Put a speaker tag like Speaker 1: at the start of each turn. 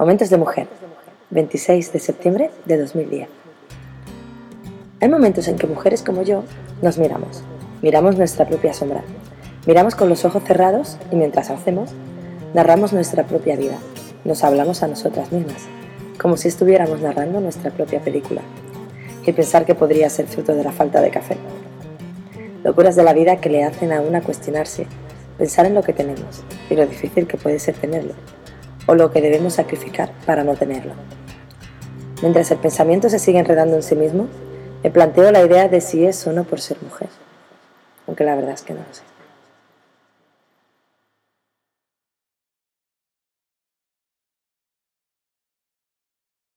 Speaker 1: Momentos de mujer, 26 de septiembre de 2010. Hay momentos en que mujeres como yo nos miramos, miramos nuestra propia sombra, miramos con los ojos cerrados y mientras hacemos, narramos nuestra propia vida, nos hablamos a nosotras mismas, como si estuviéramos narrando nuestra propia película, y pensar que podría ser fruto de la falta de café. Locuras de la vida que le hacen a una cuestionarse, pensar en lo que tenemos y lo difícil que puede ser tenerlo o lo que debemos sacrificar para no tenerlo. Mientras el pensamiento se sigue enredando en sí mismo, me planteo la idea de si es o no por ser mujer, aunque la verdad es que no lo sé.